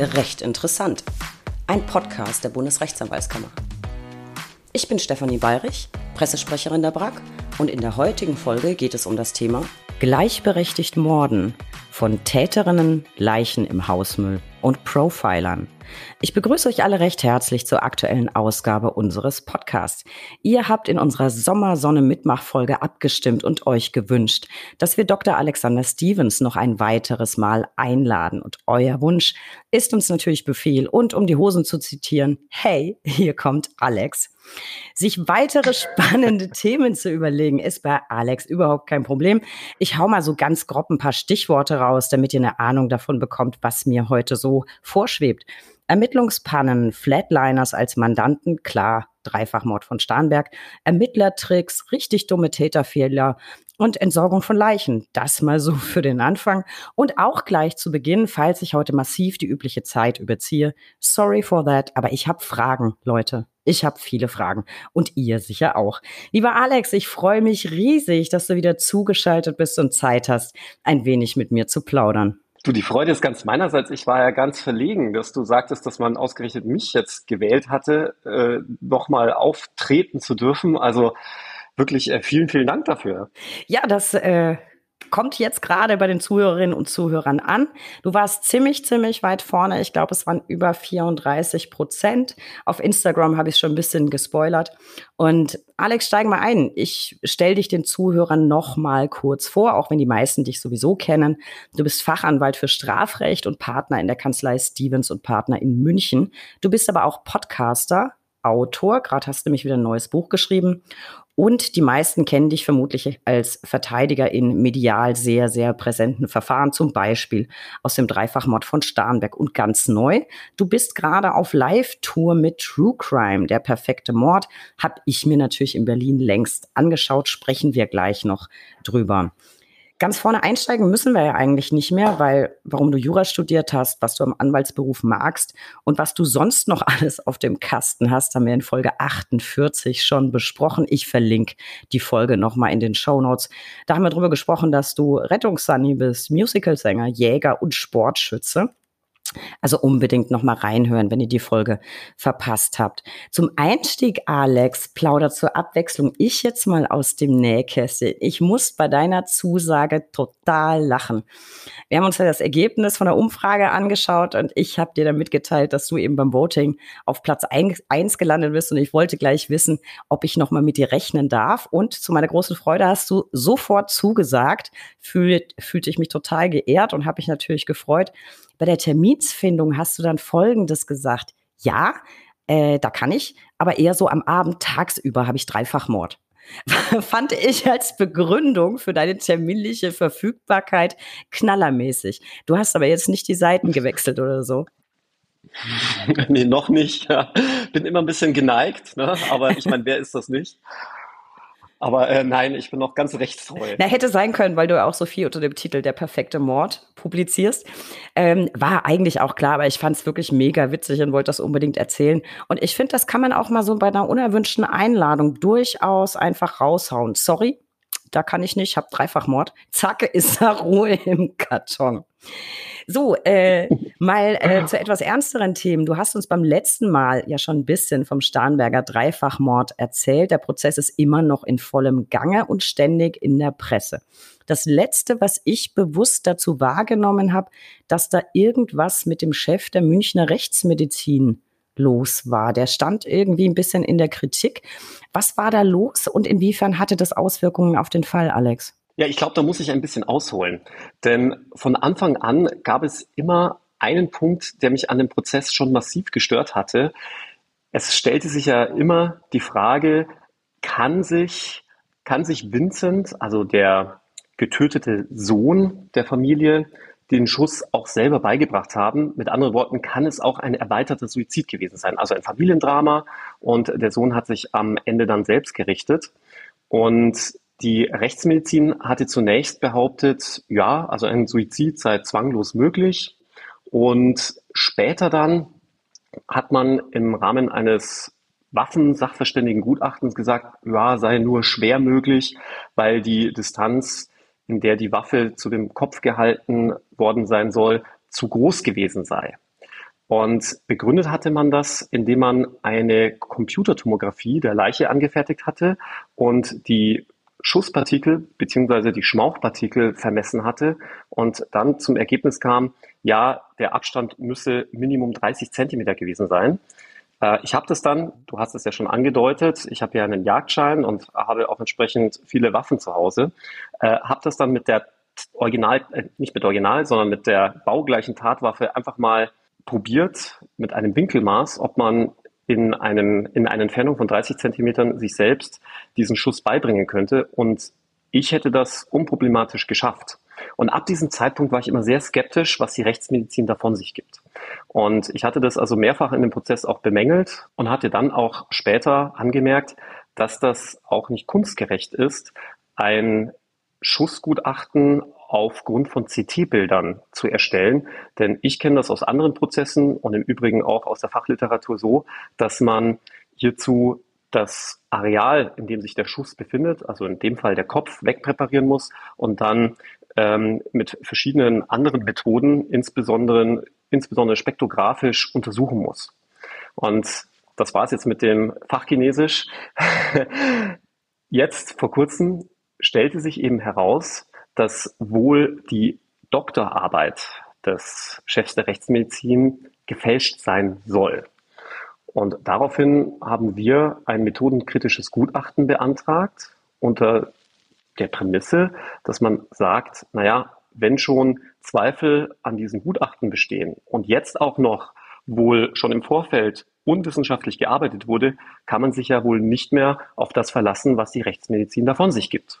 Recht interessant. Ein Podcast der Bundesrechtsanwaltskammer. Ich bin Stefanie Bayrich, Pressesprecherin der BRAG und in der heutigen Folge geht es um das Thema Gleichberechtigt Morden von Täterinnen, Leichen im Hausmüll und Profilern. Ich begrüße euch alle recht herzlich zur aktuellen Ausgabe unseres Podcasts. Ihr habt in unserer Sommersonne-Mitmachfolge abgestimmt und euch gewünscht, dass wir Dr. Alexander Stevens noch ein weiteres Mal einladen. Und euer Wunsch ist uns natürlich Befehl. Und um die Hosen zu zitieren, hey, hier kommt Alex. Sich weitere spannende Themen zu überlegen, ist bei Alex überhaupt kein Problem. Ich hau mal so ganz grob ein paar Stichworte raus, damit ihr eine Ahnung davon bekommt, was mir heute so vorschwebt. Ermittlungspannen, Flatliners als Mandanten, klar, Dreifachmord von Starnberg, Ermittlertricks, richtig dumme Täterfehler und Entsorgung von Leichen. Das mal so für den Anfang. Und auch gleich zu Beginn, falls ich heute massiv die übliche Zeit überziehe. Sorry for that, aber ich habe Fragen, Leute. Ich habe viele Fragen und ihr sicher auch. Lieber Alex, ich freue mich riesig, dass du wieder zugeschaltet bist und Zeit hast, ein wenig mit mir zu plaudern. Du, die Freude ist ganz meinerseits. Ich war ja ganz verlegen, dass du sagtest, dass man ausgerechnet mich jetzt gewählt hatte, äh, nochmal auftreten zu dürfen. Also wirklich äh, vielen, vielen Dank dafür. Ja, das äh, kommt jetzt gerade bei den Zuhörerinnen und Zuhörern an. Du warst ziemlich, ziemlich weit vorne. Ich glaube, es waren über 34 Prozent. Auf Instagram habe ich schon ein bisschen gespoilert. Und Alex, steig mal ein. Ich stelle dich den Zuhörern noch mal kurz vor, auch wenn die meisten dich sowieso kennen. Du bist Fachanwalt für Strafrecht und Partner in der Kanzlei Stevens und Partner in München. Du bist aber auch Podcaster, Autor. Gerade hast du nämlich wieder ein neues Buch geschrieben. Und die meisten kennen dich vermutlich als Verteidiger in medial sehr, sehr präsenten Verfahren, zum Beispiel aus dem Dreifachmord von Starnberg. Und ganz neu, du bist gerade auf Live-Tour mit True Crime, der perfekte Mord. Hab ich mir natürlich in Berlin längst angeschaut, sprechen wir gleich noch drüber. Ganz vorne einsteigen müssen wir ja eigentlich nicht mehr, weil warum du Jura studiert hast, was du am Anwaltsberuf magst und was du sonst noch alles auf dem Kasten hast, haben wir in Folge 48 schon besprochen. Ich verlinke die Folge nochmal in den Show Notes. Da haben wir darüber gesprochen, dass du Rettungssunny bist, Musicalsänger, Jäger und Sportschütze. Also unbedingt noch mal reinhören, wenn ihr die Folge verpasst habt. Zum Einstieg, Alex, plaudert zur Abwechslung ich jetzt mal aus dem Nähkästchen. Ich muss bei deiner Zusage total lachen. Wir haben uns ja das Ergebnis von der Umfrage angeschaut und ich habe dir dann mitgeteilt, dass du eben beim Voting auf Platz eins gelandet bist und ich wollte gleich wissen, ob ich noch mal mit dir rechnen darf. Und zu meiner großen Freude hast du sofort zugesagt. Fühlt, fühlte ich mich total geehrt und habe mich natürlich gefreut. Bei der Terminsfindung hast du dann Folgendes gesagt. Ja, äh, da kann ich, aber eher so am Abend tagsüber habe ich Dreifachmord. Fand ich als Begründung für deine terminliche Verfügbarkeit knallermäßig. Du hast aber jetzt nicht die Seiten gewechselt oder so. nee, noch nicht. Ja. Bin immer ein bisschen geneigt, ne? aber ich meine, wer ist das nicht? Aber äh, nein, ich bin noch ganz rechtstreu. Na, hätte sein können, weil du auch so viel unter dem Titel Der perfekte Mord publizierst. Ähm, war eigentlich auch klar, aber ich fand es wirklich mega witzig und wollte das unbedingt erzählen. Und ich finde, das kann man auch mal so bei einer unerwünschten Einladung durchaus einfach raushauen. Sorry, da kann ich nicht, hab Dreifachmord. Zack, ist da Ruhe im Karton. So, äh, mal äh, zu etwas ernsteren Themen. Du hast uns beim letzten Mal ja schon ein bisschen vom Starnberger Dreifachmord erzählt. Der Prozess ist immer noch in vollem Gange und ständig in der Presse. Das Letzte, was ich bewusst dazu wahrgenommen habe, dass da irgendwas mit dem Chef der Münchner Rechtsmedizin los war. Der stand irgendwie ein bisschen in der Kritik. Was war da los und inwiefern hatte das Auswirkungen auf den Fall, Alex? Ja, ich glaube, da muss ich ein bisschen ausholen. Denn von Anfang an gab es immer einen Punkt, der mich an dem Prozess schon massiv gestört hatte. Es stellte sich ja immer die Frage, kann sich, kann sich Vincent, also der getötete Sohn der Familie, den Schuss auch selber beigebracht haben. Mit anderen Worten, kann es auch ein erweiterter Suizid gewesen sein, also ein Familiendrama und der Sohn hat sich am Ende dann selbst gerichtet. Und die Rechtsmedizin hatte zunächst behauptet, ja, also ein Suizid sei zwanglos möglich. Und später dann hat man im Rahmen eines Waffensachverständigengutachtens gesagt, ja, sei nur schwer möglich, weil die Distanz, in der die Waffe zu dem Kopf gehalten worden sein soll, zu groß gewesen sei. Und begründet hatte man das, indem man eine Computertomographie der Leiche angefertigt hatte und die Schusspartikel beziehungsweise die Schmauchpartikel vermessen hatte und dann zum Ergebnis kam, ja, der Abstand müsse Minimum 30 Zentimeter gewesen sein. Äh, ich habe das dann, du hast es ja schon angedeutet, ich habe ja einen Jagdschein und habe auch entsprechend viele Waffen zu Hause, äh, habe das dann mit der Original, äh, nicht mit Original, sondern mit der baugleichen Tatwaffe einfach mal probiert mit einem Winkelmaß, ob man in, einem, in einer Entfernung von 30 Zentimetern sich selbst diesen Schuss beibringen könnte. Und ich hätte das unproblematisch geschafft. Und ab diesem Zeitpunkt war ich immer sehr skeptisch, was die Rechtsmedizin davon sich gibt. Und ich hatte das also mehrfach in dem Prozess auch bemängelt und hatte dann auch später angemerkt, dass das auch nicht kunstgerecht ist, ein Schussgutachten aufgrund von CT-Bildern zu erstellen. Denn ich kenne das aus anderen Prozessen und im Übrigen auch aus der Fachliteratur so, dass man hierzu das Areal, in dem sich der Schuss befindet, also in dem Fall der Kopf, wegpräparieren muss und dann ähm, mit verschiedenen anderen Methoden, insbesondere, insbesondere spektrografisch, untersuchen muss. Und das war es jetzt mit dem Fachchinesisch. Jetzt vor kurzem stellte sich eben heraus, dass wohl die Doktorarbeit des Chefs der Rechtsmedizin gefälscht sein soll. Und daraufhin haben wir ein methodenkritisches Gutachten beantragt unter der Prämisse, dass man sagt, naja, wenn schon Zweifel an diesem Gutachten bestehen und jetzt auch noch wohl schon im Vorfeld unwissenschaftlich gearbeitet wurde, kann man sich ja wohl nicht mehr auf das verlassen, was die Rechtsmedizin davon sich gibt.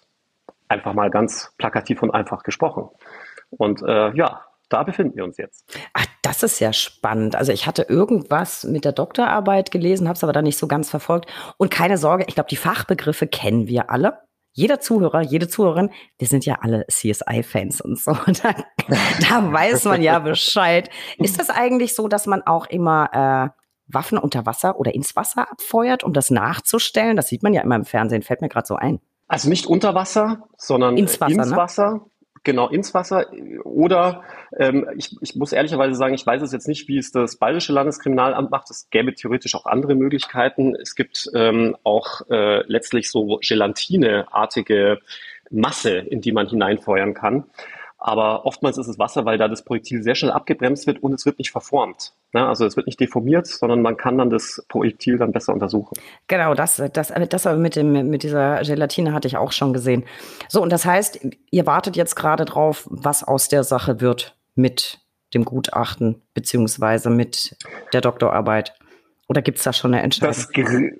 Einfach mal ganz plakativ und einfach gesprochen. Und äh, ja, da befinden wir uns jetzt. Ach, das ist ja spannend. Also ich hatte irgendwas mit der Doktorarbeit gelesen, habe es aber da nicht so ganz verfolgt. Und keine Sorge, ich glaube, die Fachbegriffe kennen wir alle. Jeder Zuhörer, jede Zuhörerin, wir sind ja alle CSI-Fans und so. Da, da weiß man ja Bescheid. Ist das eigentlich so, dass man auch immer äh, Waffen unter Wasser oder ins Wasser abfeuert, um das nachzustellen? Das sieht man ja immer im Fernsehen, fällt mir gerade so ein. Also nicht unter Wasser, sondern ins Wasser. Ins ne? Wasser. Genau, ins Wasser. Oder ähm, ich, ich muss ehrlicherweise sagen, ich weiß es jetzt nicht, wie es das Bayerische Landeskriminalamt macht. Es gäbe theoretisch auch andere Möglichkeiten. Es gibt ähm, auch äh, letztlich so Gelatineartige Masse, in die man hineinfeuern kann. Aber oftmals ist es Wasser, weil da das Projektil sehr schnell abgebremst wird und es wird nicht verformt. Ne? Also es wird nicht deformiert, sondern man kann dann das Projektil dann besser untersuchen. Genau, das, das, das aber mit, dem, mit dieser Gelatine hatte ich auch schon gesehen. So, und das heißt, ihr wartet jetzt gerade drauf, was aus der Sache wird mit dem Gutachten beziehungsweise mit der Doktorarbeit. Oder gibt es da schon eine Entscheidung? Das, Ger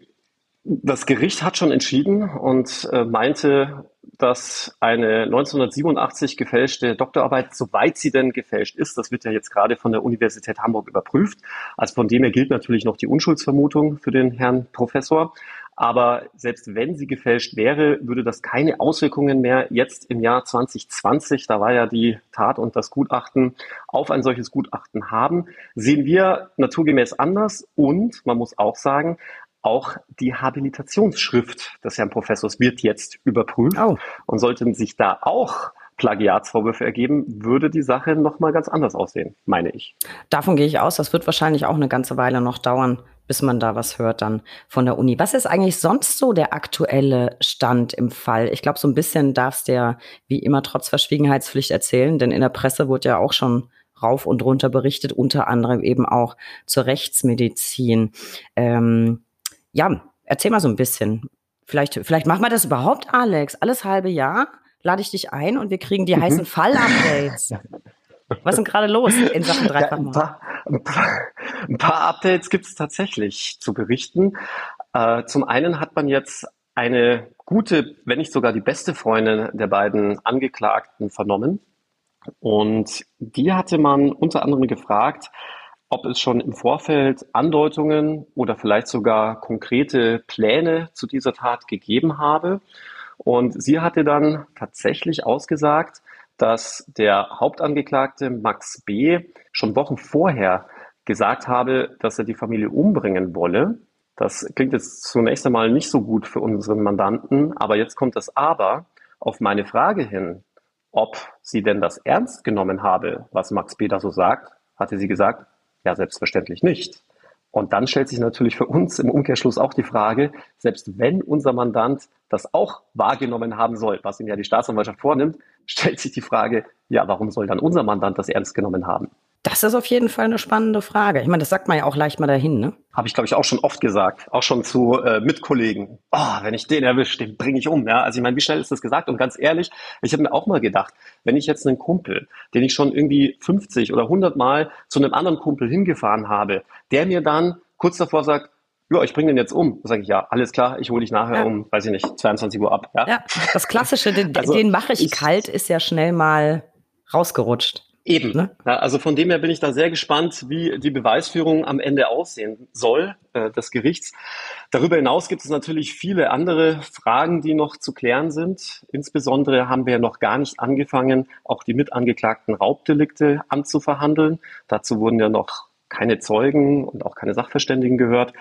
das Gericht hat schon entschieden und äh, meinte, dass eine 1987 gefälschte Doktorarbeit, soweit sie denn gefälscht ist, das wird ja jetzt gerade von der Universität Hamburg überprüft. Also von dem her gilt natürlich noch die Unschuldsvermutung für den Herrn Professor. Aber selbst wenn sie gefälscht wäre, würde das keine Auswirkungen mehr jetzt im Jahr 2020, da war ja die Tat und das Gutachten, auf ein solches Gutachten haben. Sehen wir naturgemäß anders und man muss auch sagen, auch die Habilitationsschrift des Herrn Professors wird jetzt überprüft. Oh. Und sollten sich da auch Plagiatsvorwürfe ergeben, würde die Sache nochmal ganz anders aussehen, meine ich. Davon gehe ich aus. Das wird wahrscheinlich auch eine ganze Weile noch dauern, bis man da was hört dann von der Uni. Was ist eigentlich sonst so der aktuelle Stand im Fall? Ich glaube, so ein bisschen darfst du ja wie immer trotz Verschwiegenheitspflicht erzählen, denn in der Presse wurde ja auch schon rauf und runter berichtet, unter anderem eben auch zur Rechtsmedizin. Ähm, ja, erzähl mal so ein bisschen. Vielleicht, vielleicht machen wir das überhaupt, Alex. Alles halbe Jahr lade ich dich ein und wir kriegen die mhm. heißen Fall-Updates. Was ist denn gerade los in Sachen Dreifachmord? Ja, ein, paar, ein, paar, Updates gibt es tatsächlich zu berichten. Äh, zum einen hat man jetzt eine gute, wenn nicht sogar die beste Freundin der beiden Angeklagten vernommen. Und die hatte man unter anderem gefragt, ob es schon im Vorfeld Andeutungen oder vielleicht sogar konkrete Pläne zu dieser Tat gegeben habe. Und sie hatte dann tatsächlich ausgesagt, dass der Hauptangeklagte Max B. schon Wochen vorher gesagt habe, dass er die Familie umbringen wolle. Das klingt jetzt zunächst einmal nicht so gut für unseren Mandanten, aber jetzt kommt das Aber auf meine Frage hin, ob sie denn das ernst genommen habe, was Max B. da so sagt, hatte sie gesagt, Ja, selbstverständlich nicht. Und dann stellt sich natürlich für uns im Umkehrschluss auch die Frage, selbst wenn unser Mandant das auch wahrgenommen haben soll, was ihm ja die Staatsanwaltschaft vornimmt, stellt sich die Frage, ja, warum soll dann unser Mandant das ernst genommen haben? Das ist auf jeden Fall eine spannende Frage. Ich meine, das sagt man ja auch leicht mal dahin, ne? Habe ich, glaube ich, auch schon oft gesagt, auch schon zu äh, Mitkollegen. Oh, wenn ich den erwische, den bringe ich um. Ja? Also ich meine, wie schnell ist das gesagt? Und ganz ehrlich, ich habe mir auch mal gedacht, wenn ich jetzt einen Kumpel, den ich schon irgendwie 50 oder 100 Mal zu einem anderen Kumpel hingefahren habe, der mir dann kurz davor sagt, ja, ich bringe den jetzt um. Sage ich, ja, alles klar, ich hole dich nachher ja. um, weiß ich nicht, 22 Uhr ab. Ja, ja das Klassische, den, also, den mache ich, ich kalt, ist ja schnell mal rausgerutscht. Eben. Ne? Ja, also von dem her bin ich da sehr gespannt, wie die Beweisführung am Ende aussehen soll, äh, des Gerichts. Darüber hinaus gibt es natürlich viele andere Fragen, die noch zu klären sind. Insbesondere haben wir noch gar nicht angefangen, auch die mitangeklagten Raubdelikte anzuverhandeln. Dazu wurden ja noch keine Zeugen und auch keine Sachverständigen gehört.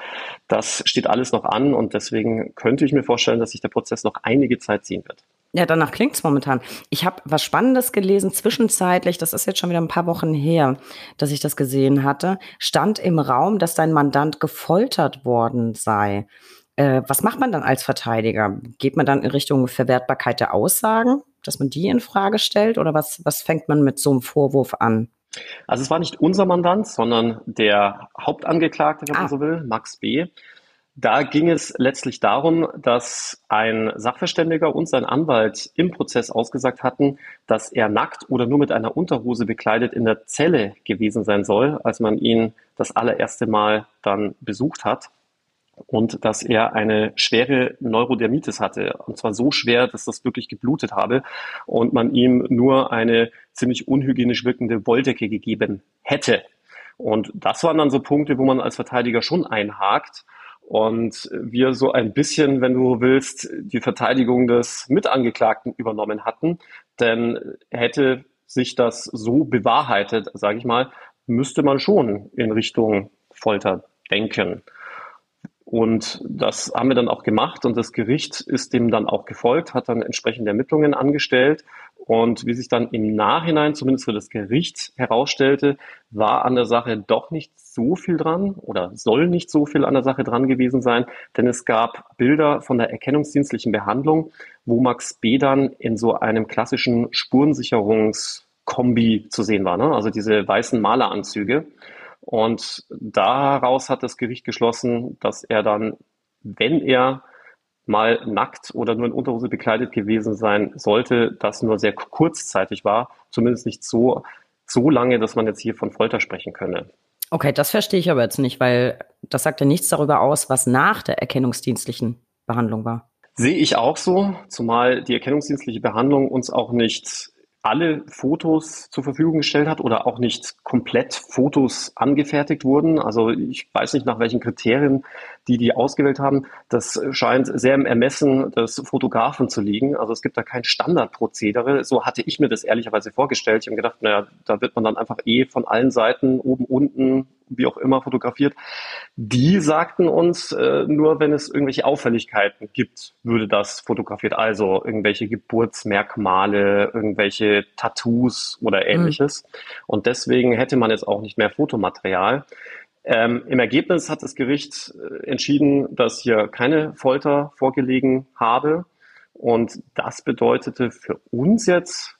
Das steht alles noch an und deswegen könnte ich mir vorstellen, dass sich der Prozess noch einige Zeit ziehen wird. Ja, danach klingt's momentan. Ich habe was Spannendes gelesen, zwischenzeitlich, das ist jetzt schon wieder ein paar Wochen her, dass ich das gesehen hatte, stand im Raum, dass dein Mandant gefoltert worden sei. Äh, was macht man dann als Verteidiger? Geht man dann in Richtung Verwertbarkeit der Aussagen, dass man die in Frage stellt oder was, was fängt man mit so einem Vorwurf an? Also es war nicht unser Mandant, sondern der Hauptangeklagte, wenn ah. man so will, Max B. Da ging es letztlich darum, dass ein Sachverständiger und sein Anwalt im Prozess ausgesagt hatten, dass er nackt oder nur mit einer Unterhose bekleidet in der Zelle gewesen sein soll, als man ihn das allererste Mal dann besucht hat und dass er eine schwere Neurodermitis hatte. Und zwar so schwer, dass das wirklich geblutet habe und man ihm nur eine ziemlich unhygienisch wirkende Wolldecke gegeben hätte. Und das waren dann so Punkte, wo man als Verteidiger schon einhakt und wir so ein bisschen, wenn du willst, die Verteidigung des Mitangeklagten übernommen hatten. Denn hätte sich das so bewahrheitet, sage ich mal, müsste man schon in Richtung Folter denken. Und das haben wir dann auch gemacht und das Gericht ist dem dann auch gefolgt, hat dann entsprechende Ermittlungen angestellt. Und wie sich dann im Nachhinein, zumindest für das Gericht herausstellte, war an der Sache doch nicht so viel dran oder soll nicht so viel an der Sache dran gewesen sein, denn es gab Bilder von der erkennungsdienstlichen Behandlung, wo Max B. dann in so einem klassischen Spurensicherungskombi zu sehen war, ne? also diese weißen Maleranzüge. Und daraus hat das Gericht geschlossen, dass er dann, wenn er mal nackt oder nur in Unterhose bekleidet gewesen sein sollte, das nur sehr kurzzeitig war, zumindest nicht so, so lange, dass man jetzt hier von Folter sprechen könne. Okay, das verstehe ich aber jetzt nicht, weil das sagt ja nichts darüber aus, was nach der erkennungsdienstlichen Behandlung war. Sehe ich auch so, zumal die erkennungsdienstliche Behandlung uns auch nicht alle Fotos zur Verfügung gestellt hat oder auch nicht komplett Fotos angefertigt wurden. Also ich weiß nicht, nach welchen Kriterien die die ausgewählt haben. Das scheint sehr im Ermessen des Fotografen zu liegen. Also es gibt da kein Standardprozedere. So hatte ich mir das ehrlicherweise vorgestellt. Ich habe gedacht, naja, da wird man dann einfach eh von allen Seiten oben, unten, wie auch immer fotografiert. Die sagten uns, äh, nur wenn es irgendwelche Auffälligkeiten gibt, würde das fotografiert. Also irgendwelche Geburtsmerkmale, irgendwelche Tattoos oder mhm. ähnliches. Mhm. Und deswegen hätte man jetzt auch nicht mehr Fotomaterial. Ähm, Im Ergebnis hat das Gericht äh, entschieden, dass hier keine Folter vorgelegen habe. Und das bedeutete für uns jetzt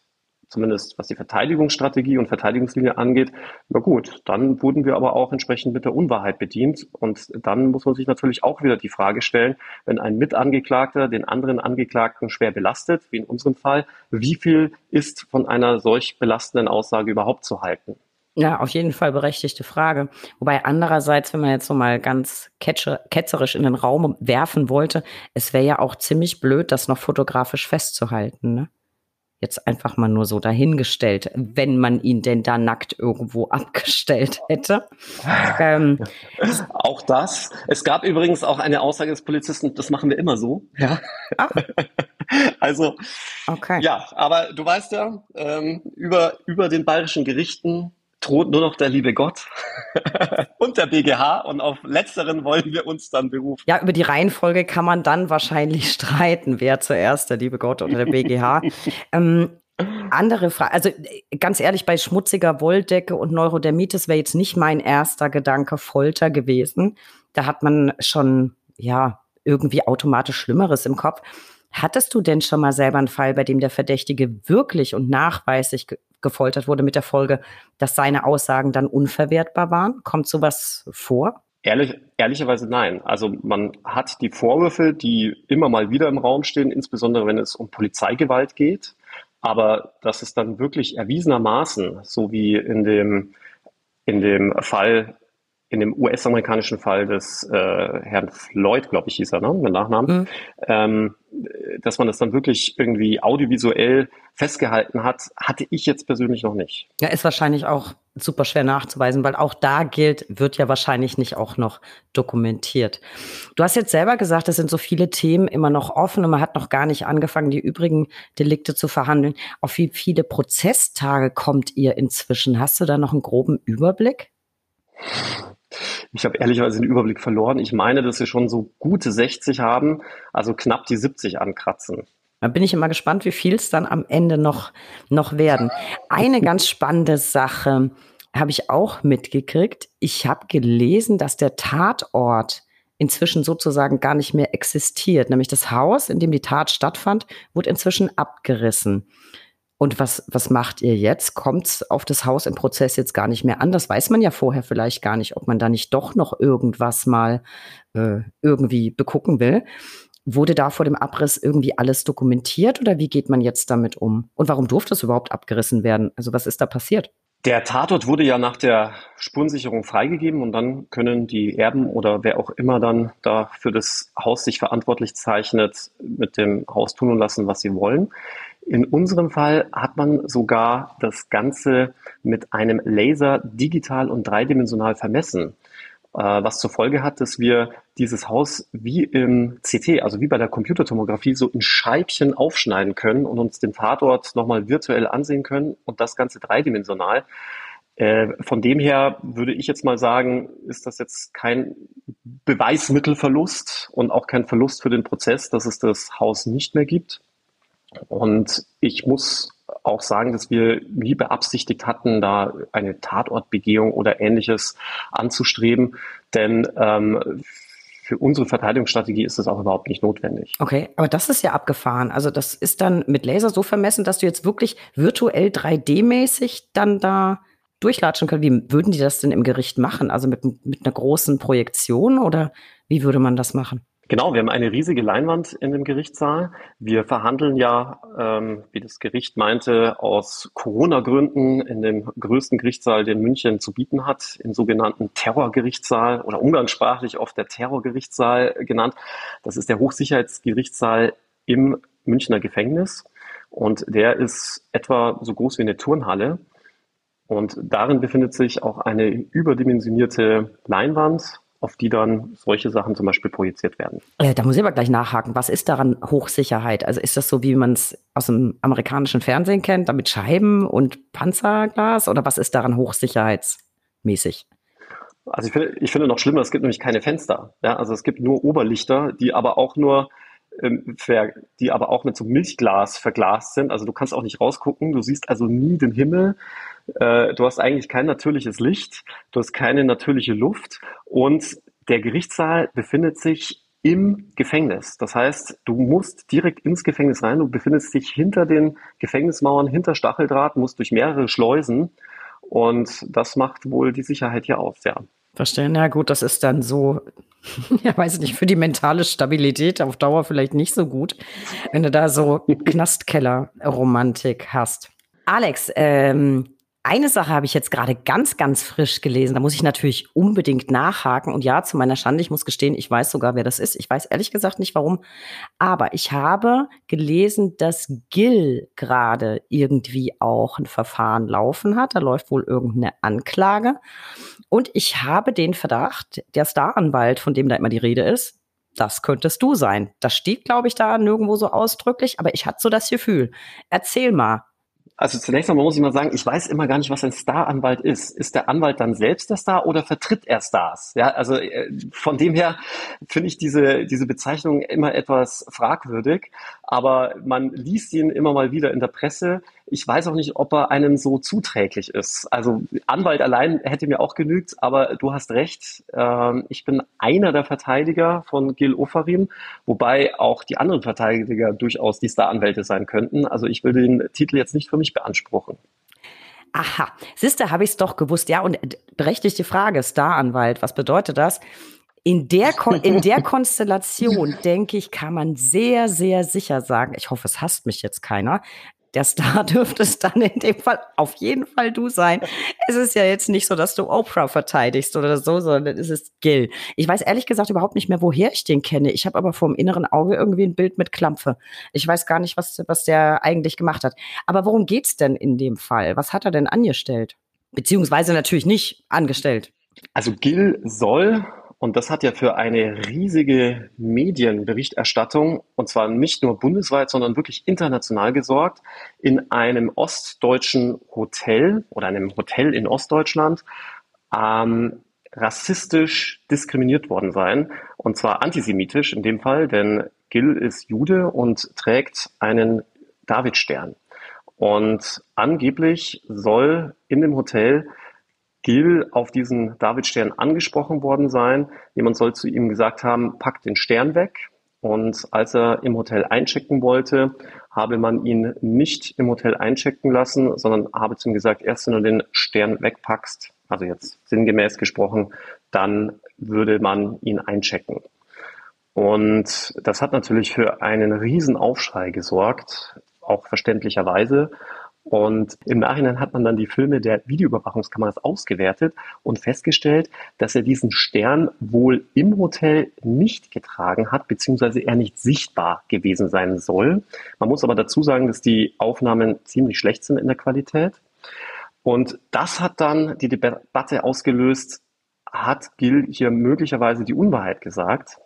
zumindest was die Verteidigungsstrategie und Verteidigungslinie angeht, na gut, dann wurden wir aber auch entsprechend mit der Unwahrheit bedient. Und dann muss man sich natürlich auch wieder die Frage stellen, wenn ein Mitangeklagter den anderen Angeklagten schwer belastet, wie in unserem Fall, wie viel ist von einer solch belastenden Aussage überhaupt zu halten? Ja, auf jeden Fall berechtigte Frage. Wobei andererseits, wenn man jetzt so mal ganz ketzerisch in den Raum werfen wollte, es wäre ja auch ziemlich blöd, das noch fotografisch festzuhalten. Ne? jetzt einfach mal nur so dahingestellt, wenn man ihn denn da nackt irgendwo abgestellt hätte. ähm, auch das. Es gab übrigens auch eine Aussage des Polizisten, das machen wir immer so. Ja. Ah. also, okay. ja, aber du weißt ja, ähm, über, über den bayerischen Gerichten droht nur noch der liebe Gott und der BGH und auf letzteren wollen wir uns dann berufen. Ja, über die Reihenfolge kann man dann wahrscheinlich streiten, wer zuerst der liebe Gott oder der BGH. ähm, Andere Frage, also ganz ehrlich, bei schmutziger Wolldecke und Neurodermitis wäre jetzt nicht mein erster Gedanke Folter gewesen. Da hat man schon, ja, irgendwie automatisch Schlimmeres im Kopf. Hattest du denn schon mal selber einen Fall, bei dem der Verdächtige wirklich und nachweislich gefoltert wurde mit der Folge, dass seine Aussagen dann unverwertbar waren? Kommt sowas vor? Ehrlich, ehrlicherweise nein. Also man hat die Vorwürfe, die immer mal wieder im Raum stehen, insbesondere wenn es um Polizeigewalt geht. Aber dass es dann wirklich erwiesenermaßen, so wie in dem, in dem Fall in dem US-amerikanischen Fall des äh, Herrn Floyd, glaube ich, hieß er, ne, mit Nachnamen, mhm. ähm, dass man das dann wirklich irgendwie audiovisuell festgehalten hat, hatte ich jetzt persönlich noch nicht. Ja, ist wahrscheinlich auch super schwer nachzuweisen, weil auch da gilt, wird ja wahrscheinlich nicht auch noch dokumentiert. Du hast jetzt selber gesagt, es sind so viele Themen immer noch offen und man hat noch gar nicht angefangen, die übrigen Delikte zu verhandeln. Auf wie viele Prozesstage kommt ihr inzwischen? Hast du da noch einen groben Überblick? Ich habe ehrlicherweise den Überblick verloren. Ich meine, dass wir schon so gute 60 haben, also knapp die 70 ankratzen. Da bin ich immer gespannt, wie viel es dann am Ende noch, noch werden. Eine ganz spannende Sache habe ich auch mitgekriegt. Ich habe gelesen, dass der Tatort inzwischen sozusagen gar nicht mehr existiert. Nämlich das Haus, in dem die Tat stattfand, wurde inzwischen abgerissen. Und was, was macht ihr jetzt? Kommt es auf das Haus im Prozess jetzt gar nicht mehr an? Das weiß man ja vorher vielleicht gar nicht, ob man da nicht doch noch irgendwas mal äh, irgendwie begucken will. Wurde da vor dem Abriss irgendwie alles dokumentiert oder wie geht man jetzt damit um? Und warum durfte es überhaupt abgerissen werden? Also was ist da passiert? Der Tatort wurde ja nach der Spurensicherung freigegeben und dann können die Erben oder wer auch immer dann da für das Haus sich verantwortlich zeichnet, mit dem Haus tun und lassen, was sie wollen. In unserem Fall hat man sogar das Ganze mit einem Laser digital und dreidimensional vermessen, äh, was zur Folge hat, dass wir dieses Haus wie im CT, also wie bei der Computertomographie, so in Scheibchen aufschneiden können und uns den Tatort nochmal virtuell ansehen können und das Ganze dreidimensional. Äh, von dem her würde ich jetzt mal sagen, ist das jetzt kein Beweismittelverlust und auch kein Verlust für den Prozess, dass es das Haus nicht mehr gibt. Und ich muss auch sagen, dass wir nie beabsichtigt hatten, da eine Tatortbegehung oder ähnliches anzustreben, denn ähm, für unsere Verteidigungsstrategie ist das auch überhaupt nicht notwendig. Okay, aber das ist ja abgefahren. Also das ist dann mit Laser so vermessen, dass du jetzt wirklich virtuell 3D-mäßig dann da durchlatschen kannst. Wie würden die das denn im Gericht machen? Also mit, mit einer großen Projektion oder wie würde man das machen? Genau, wir haben eine riesige Leinwand in dem Gerichtssaal. Wir verhandeln ja, ähm, wie das Gericht meinte, aus Corona-Gründen in dem größten Gerichtssaal, den München zu bieten hat, im sogenannten Terrorgerichtssaal oder umgangssprachlich oft der Terrorgerichtssaal genannt. Das ist der Hochsicherheitsgerichtssaal im Münchner Gefängnis und der ist etwa so groß wie eine Turnhalle. Und darin befindet sich auch eine überdimensionierte Leinwand, auf die dann solche Sachen zum Beispiel projiziert werden. Äh, da muss ich aber gleich nachhaken. Was ist daran Hochsicherheit? Also ist das so, wie man es aus dem amerikanischen Fernsehen kennt, damit Scheiben und Panzerglas? Oder was ist daran hochsicherheitsmäßig? Also ich finde, ich finde noch schlimmer, es gibt nämlich keine Fenster. Ja? Also es gibt nur Oberlichter, die aber auch nur ähm, die aber auch mit so Milchglas verglast sind. Also du kannst auch nicht rausgucken. Du siehst also nie den Himmel. Äh, du hast eigentlich kein natürliches Licht. Du hast keine natürliche Luft. Und der Gerichtssaal befindet sich im Gefängnis. Das heißt, du musst direkt ins Gefängnis rein. Du befindest dich hinter den Gefängnismauern, hinter Stacheldraht, musst durch mehrere Schleusen. Und das macht wohl die Sicherheit hier aus, ja. Verstehen, ja gut, das ist dann so, ja weiß nicht, für die mentale Stabilität auf Dauer vielleicht nicht so gut, wenn du da so Knastkeller-Romantik hast. Alex, ähm, eine Sache habe ich jetzt gerade ganz, ganz frisch gelesen. Da muss ich natürlich unbedingt nachhaken. Und ja, zu meiner Schande, ich muss gestehen, ich weiß sogar, wer das ist. Ich weiß ehrlich gesagt nicht warum. Aber ich habe gelesen, dass Gil gerade irgendwie auch ein Verfahren laufen hat. Da läuft wohl irgendeine Anklage. Und ich habe den Verdacht, der Staranwalt, von dem da immer die Rede ist, das könntest du sein. Das steht, glaube ich, da nirgendwo so ausdrücklich, aber ich hatte so das Gefühl. Erzähl mal, also zunächst einmal muss ich mal sagen, ich weiß immer gar nicht, was ein Staranwalt ist. Ist der Anwalt dann selbst der Star oder vertritt er Stars? Ja, also äh, von dem her finde ich diese, diese Bezeichnung immer etwas fragwürdig. aber man liest ihn immer mal wieder in der Presse. Ich weiß auch nicht, ob er einem so zuträglich ist. Also Anwalt allein hätte mir auch genügt, aber du hast recht. Äh, ich bin einer der Verteidiger von Gil Ofarim, wobei auch die anderen Verteidiger durchaus die Staranwälte sein könnten. Also ich will den Titel jetzt nicht für mich beanspruchen. Aha, siehste, habe ich es doch gewusst. Ja, und berechtigte Frage, Staranwalt, was bedeutet das? In der, in der Konstellation, denke ich, kann man sehr, sehr sicher sagen, ich hoffe, es hasst mich jetzt keiner, der Star dürfte es dann in dem Fall auf jeden Fall du sein. Es ist ja jetzt nicht so, dass du Oprah verteidigst oder so, sondern es ist Gil. Ich weiß ehrlich gesagt überhaupt nicht mehr, woher ich den kenne. Ich habe aber vor dem inneren Auge irgendwie ein Bild mit Klampfe. Ich weiß gar nicht, was, was der eigentlich gemacht hat. Aber worum geht's denn in dem Fall? Was hat er denn angestellt? Beziehungsweise natürlich nicht angestellt. Also Gil soll und das hat ja für eine riesige Medienberichterstattung, und zwar nicht nur bundesweit, sondern wirklich international gesorgt, in einem ostdeutschen Hotel oder einem Hotel in Ostdeutschland ähm, rassistisch diskriminiert worden sein. Und zwar antisemitisch in dem Fall, denn Gil ist Jude und trägt einen Davidstern. Und angeblich soll in dem Hotel Gil auf diesen Davidstern angesprochen worden sein. Jemand soll zu ihm gesagt haben, pack den Stern weg. Und als er im Hotel einchecken wollte, habe man ihn nicht im Hotel einchecken lassen, sondern habe zu ihm gesagt, erst wenn du den Stern wegpackst, also jetzt sinngemäß gesprochen, dann würde man ihn einchecken. Und das hat natürlich für einen riesen Aufschrei gesorgt, auch verständlicherweise. Und im Nachhinein hat man dann die Filme der Videoüberwachungskameras ausgewertet und festgestellt, dass er diesen Stern wohl im Hotel nicht getragen hat, beziehungsweise er nicht sichtbar gewesen sein soll. Man muss aber dazu sagen, dass die Aufnahmen ziemlich schlecht sind in der Qualität. Und das hat dann die Debatte ausgelöst, hat Gil hier möglicherweise die Unwahrheit gesagt.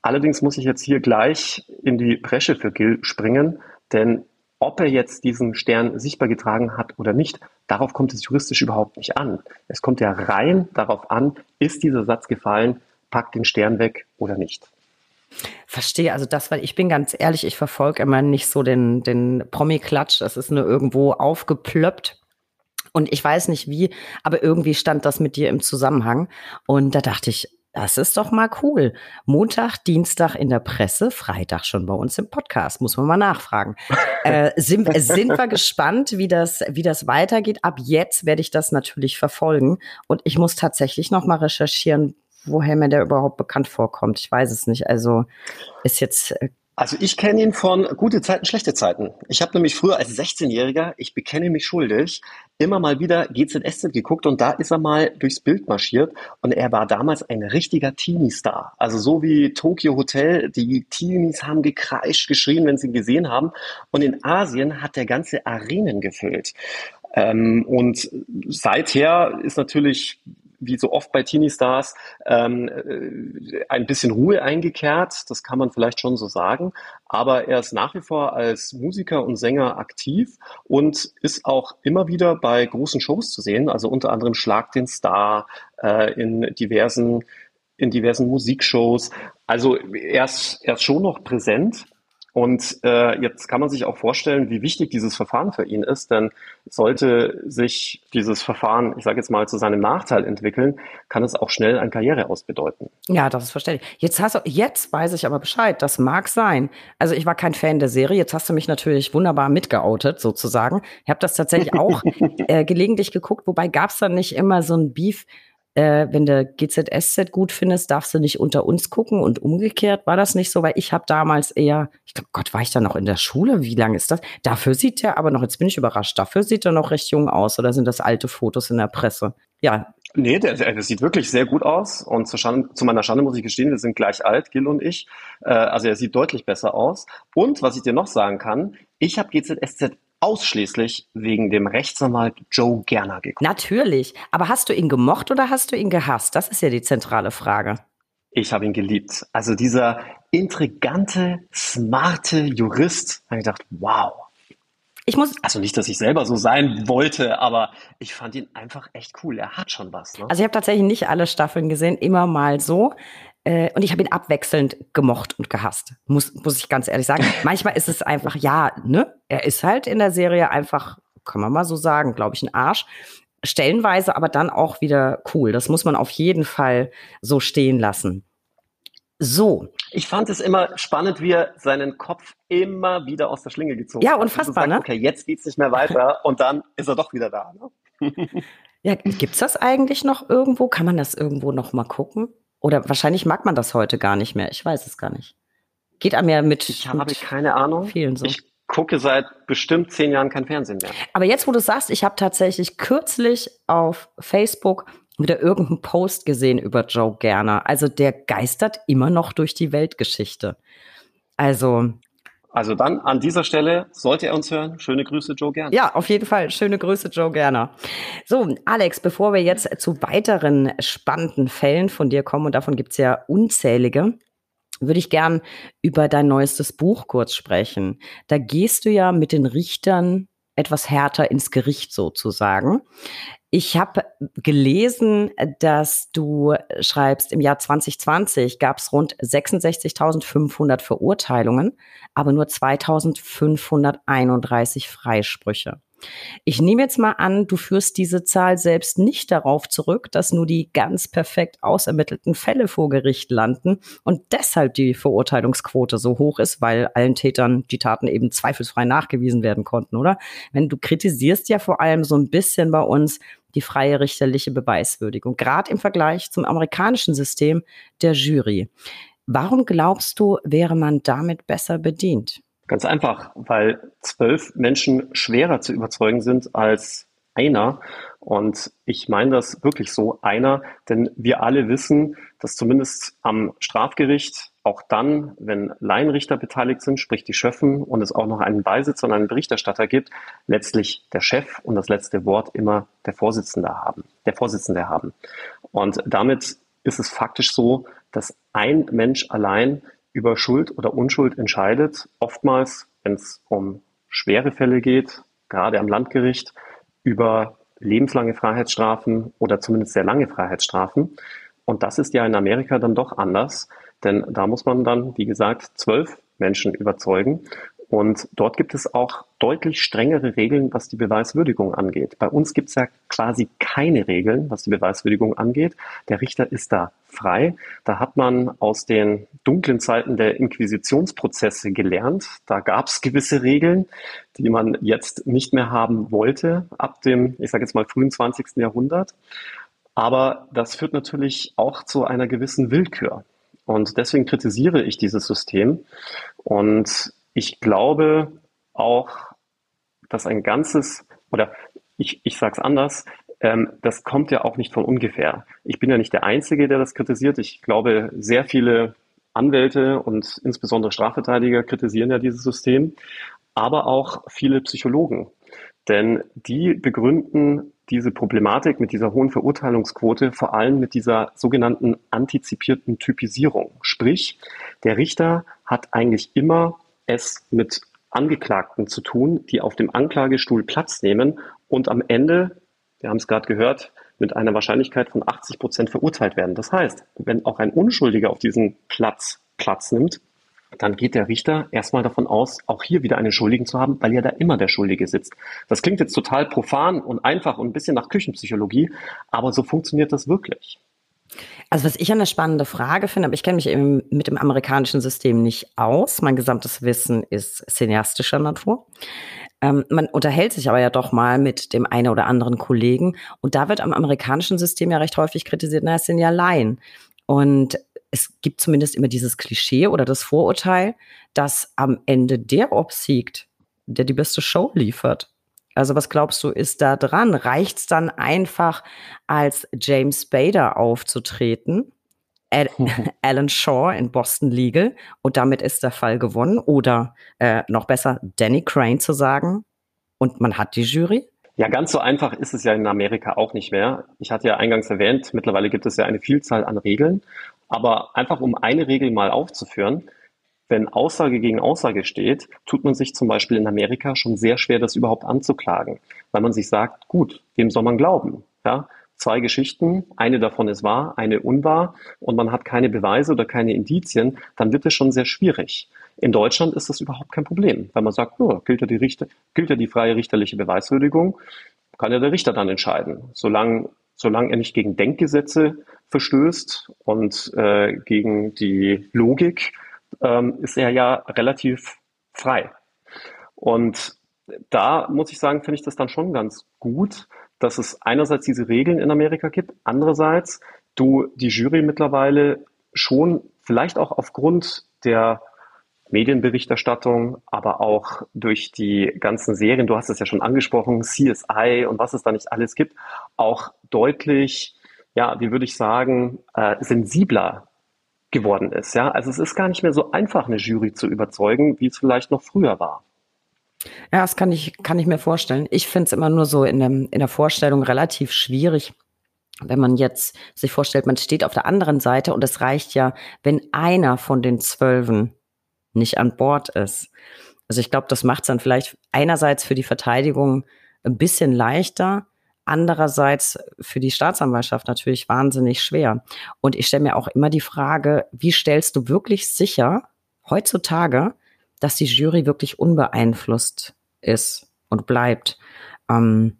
Allerdings muss ich jetzt hier gleich in die Bresche für Gil springen, denn ob er jetzt diesen Stern sichtbar getragen hat oder nicht, darauf kommt es juristisch überhaupt nicht an. Es kommt ja rein darauf an, ist dieser Satz gefallen, pack den Stern weg oder nicht. Verstehe, also das, weil ich bin ganz ehrlich, ich verfolge immer nicht so den, den Promi-Klatsch, das ist nur irgendwo aufgeplöppt. Und ich weiß nicht wie, aber irgendwie stand das mit dir im Zusammenhang. Und da dachte ich, das ist doch mal cool. Montag, Dienstag in der Presse, Freitag schon bei uns im Podcast. Muss man mal nachfragen. äh, sind, sind wir gespannt, wie das, wie das weitergeht. Ab jetzt werde ich das natürlich verfolgen. Und ich muss tatsächlich noch mal recherchieren, woher mir der überhaupt bekannt vorkommt. Ich weiß es nicht. Also ist jetzt äh, also ich kenne ihn von gute Zeiten, schlechte Zeiten. Ich habe nämlich früher als 16-Jähriger, ich bekenne mich schuldig, immer mal wieder GZSZ geguckt und da ist er mal durchs Bild marschiert und er war damals ein richtiger Teenie-Star. Also so wie Tokyo Hotel, die Teenies haben gekreischt, geschrien, wenn sie ihn gesehen haben und in Asien hat er ganze Arenen gefüllt. Ähm, und seither ist natürlich wie so oft bei Teenie-Stars, ähm, äh, ein bisschen Ruhe eingekehrt. Das kann man vielleicht schon so sagen. Aber er ist nach wie vor als Musiker und Sänger aktiv und ist auch immer wieder bei großen Shows zu sehen. Also unter anderem Schlag den Star äh, in diversen in diversen Musikshows. Also er ist, er ist schon noch präsent, und äh, jetzt kann man sich auch vorstellen, wie wichtig dieses Verfahren für ihn ist, denn sollte sich dieses Verfahren, ich sage jetzt mal, zu seinem Nachteil entwickeln, kann es auch schnell ein Karriereaus bedeuten. Ja, das ist verständlich. Jetzt hast du, jetzt weiß ich aber Bescheid. Das mag sein. Also ich war kein Fan der Serie. Jetzt hast du mich natürlich wunderbar mitgeoutet, sozusagen. Ich habe das tatsächlich auch äh, gelegentlich geguckt, wobei gab es dann nicht immer so ein Beef äh, wenn du GZSZ gut findest, darfst du nicht unter uns gucken und umgekehrt war das nicht so, weil ich habe damals eher, ich glaube, Gott, war ich da noch in der Schule? Wie lange ist das? Dafür sieht er aber noch, jetzt bin ich überrascht, dafür sieht er noch recht jung aus oder sind das alte Fotos in der Presse? Ja. Nee, der, der sieht wirklich sehr gut aus und zu, Schande, zu meiner Schande muss ich gestehen, wir sind gleich alt, Gil und ich. Äh, also er sieht deutlich besser aus. Und was ich dir noch sagen kann, ich habe GZSZ ausschließlich wegen dem Rechtsanwalt Joe Gerner geguckt. Natürlich. Aber hast du ihn gemocht oder hast du ihn gehasst? Das ist ja die zentrale Frage. Ich habe ihn geliebt. Also dieser intrigante, smarte Jurist, habe ich gedacht, wow. Ich muss. Also nicht, dass ich selber so sein wollte, aber ich fand ihn einfach echt cool. Er hat schon was. Ne? Also ich habe tatsächlich nicht alle Staffeln gesehen, immer mal so. Äh, und ich habe ihn abwechselnd gemocht und gehasst. Muss, muss ich ganz ehrlich sagen. Manchmal ist es einfach, ja, ne? Er ist halt in der Serie einfach, kann man mal so sagen, glaube ich, ein Arsch. Stellenweise aber dann auch wieder cool. Das muss man auf jeden Fall so stehen lassen. So. Ich fand es immer spannend, wie er seinen Kopf immer wieder aus der Schlinge gezogen hat. Ja, unfassbar, sagt, ne? Okay, jetzt geht's nicht mehr weiter und dann ist er doch wieder da. Ne? ja, gibt's das eigentlich noch irgendwo? Kann man das irgendwo noch mal gucken? Oder wahrscheinlich mag man das heute gar nicht mehr. Ich weiß es gar nicht. Geht einem ja mit. Ich habe mit keine Ahnung. Vielen so. Ich gucke seit bestimmt zehn Jahren kein Fernsehen mehr. Aber jetzt, wo du sagst, ich habe tatsächlich kürzlich auf Facebook wieder irgendeinen Post gesehen über Joe Gerner. Also der geistert immer noch durch die Weltgeschichte. Also. Also dann an dieser Stelle, sollte er uns hören, schöne Grüße, Joe Gerner. Ja, auf jeden Fall. Schöne Grüße, Joe Gerner. So, Alex, bevor wir jetzt zu weiteren spannenden Fällen von dir kommen, und davon gibt es ja unzählige, würde ich gern über dein neuestes Buch kurz sprechen. Da gehst du ja mit den Richtern etwas härter ins Gericht sozusagen. Ich habe gelesen, dass du schreibst, im Jahr 2020 gab es rund 66.500 Verurteilungen, aber nur 2.531 Freisprüche. Ich nehme jetzt mal an, du führst diese Zahl selbst nicht darauf zurück, dass nur die ganz perfekt ausermittelten Fälle vor Gericht landen und deshalb die Verurteilungsquote so hoch ist, weil allen Tätern die Taten eben zweifelsfrei nachgewiesen werden konnten, oder? Wenn du kritisierst ja vor allem so ein bisschen bei uns die freie richterliche Beweiswürdigung, gerade im Vergleich zum amerikanischen System der Jury. Warum glaubst du, wäre man damit besser bedient? Ganz einfach, weil zwölf Menschen schwerer zu überzeugen sind als einer. Und ich meine das wirklich so, einer, denn wir alle wissen, dass zumindest am Strafgericht auch dann, wenn Laienrichter beteiligt sind, sprich die Schöffen und es auch noch einen Beisitzer und einen Berichterstatter gibt, letztlich der Chef und das letzte Wort immer der Vorsitzende haben, der Vorsitzende haben. Und damit ist es faktisch so, dass ein Mensch allein über Schuld oder Unschuld entscheidet. Oftmals, wenn es um schwere Fälle geht, gerade am Landgericht, über lebenslange Freiheitsstrafen oder zumindest sehr lange Freiheitsstrafen. Und das ist ja in Amerika dann doch anders, denn da muss man dann, wie gesagt, zwölf Menschen überzeugen. Und dort gibt es auch deutlich strengere Regeln, was die Beweiswürdigung angeht. Bei uns gibt es ja quasi keine Regeln, was die Beweiswürdigung angeht. Der Richter ist da frei. Da hat man aus den dunklen Zeiten der Inquisitionsprozesse gelernt. Da gab es gewisse Regeln, die man jetzt nicht mehr haben wollte ab dem, ich sage jetzt mal, frühen 20. Jahrhundert. Aber das führt natürlich auch zu einer gewissen Willkür. Und deswegen kritisiere ich dieses System. Und ich glaube auch, dass ein ganzes, oder ich, ich sage es anders, ähm, das kommt ja auch nicht von ungefähr. Ich bin ja nicht der Einzige, der das kritisiert. Ich glaube, sehr viele Anwälte und insbesondere Strafverteidiger kritisieren ja dieses System, aber auch viele Psychologen. Denn die begründen diese Problematik mit dieser hohen Verurteilungsquote vor allem mit dieser sogenannten antizipierten Typisierung. Sprich, der Richter hat eigentlich immer es mit Angeklagten zu tun, die auf dem Anklagestuhl Platz nehmen und am Ende, wir haben es gerade gehört, mit einer Wahrscheinlichkeit von 80 Prozent verurteilt werden. Das heißt, wenn auch ein Unschuldiger auf diesen Platz Platz nimmt, dann geht der Richter erstmal davon aus, auch hier wieder einen Schuldigen zu haben, weil ja da immer der Schuldige sitzt. Das klingt jetzt total profan und einfach und ein bisschen nach Küchenpsychologie, aber so funktioniert das wirklich. Also was ich eine spannende Frage finde, aber ich kenne mich eben mit dem amerikanischen System nicht aus. Mein gesamtes Wissen ist cineastischer Natur. Ähm, man unterhält sich aber ja doch mal mit dem einen oder anderen Kollegen. Und da wird am amerikanischen System ja recht häufig kritisiert, na, es sind ja Laien. Und es gibt zumindest immer dieses Klischee oder das Vorurteil, dass am Ende der obsiegt, der die beste Show liefert. Also was glaubst du, ist da dran? Reicht es dann einfach, als James Bader aufzutreten? Al Alan Shaw in Boston Legal und damit ist der Fall gewonnen. Oder äh, noch besser, Danny Crane zu sagen und man hat die Jury? Ja, ganz so einfach ist es ja in Amerika auch nicht mehr. Ich hatte ja eingangs erwähnt, mittlerweile gibt es ja eine Vielzahl an Regeln. Aber einfach um eine Regel mal aufzuführen, wenn Aussage gegen Aussage steht, tut man sich zum Beispiel in Amerika schon sehr schwer, das überhaupt anzuklagen, weil man sich sagt, gut, wem soll man glauben? Ja, zwei Geschichten, eine davon ist wahr, eine unwahr und man hat keine Beweise oder keine Indizien, dann wird es schon sehr schwierig. In Deutschland ist das überhaupt kein Problem, weil man sagt, oh, gilt, ja die Richter, gilt ja die freie richterliche Beweiswürdigung, kann ja der Richter dann entscheiden. Solange, solange er nicht gegen Denkgesetze verstößt und äh, gegen die Logik, ähm, ist er ja relativ frei. Und da muss ich sagen, finde ich das dann schon ganz gut, dass es einerseits diese Regeln in Amerika gibt, andererseits du die Jury mittlerweile schon vielleicht auch aufgrund der Medienberichterstattung, aber auch durch die ganzen Serien, du hast es ja schon angesprochen, CSI und was es da nicht alles gibt, auch deutlich, ja, wie würde ich sagen, äh, sensibler geworden ist. Ja, also es ist gar nicht mehr so einfach, eine Jury zu überzeugen, wie es vielleicht noch früher war. Ja, das kann ich, kann ich mir vorstellen. Ich finde es immer nur so in, dem, in der Vorstellung relativ schwierig, wenn man jetzt sich vorstellt, man steht auf der anderen Seite und es reicht ja, wenn einer von den Zwölfen nicht an Bord ist. Also ich glaube, das macht es dann vielleicht einerseits für die Verteidigung ein bisschen leichter, andererseits für die Staatsanwaltschaft natürlich wahnsinnig schwer. Und ich stelle mir auch immer die Frage, wie stellst du wirklich sicher heutzutage, dass die Jury wirklich unbeeinflusst ist und bleibt? Ähm,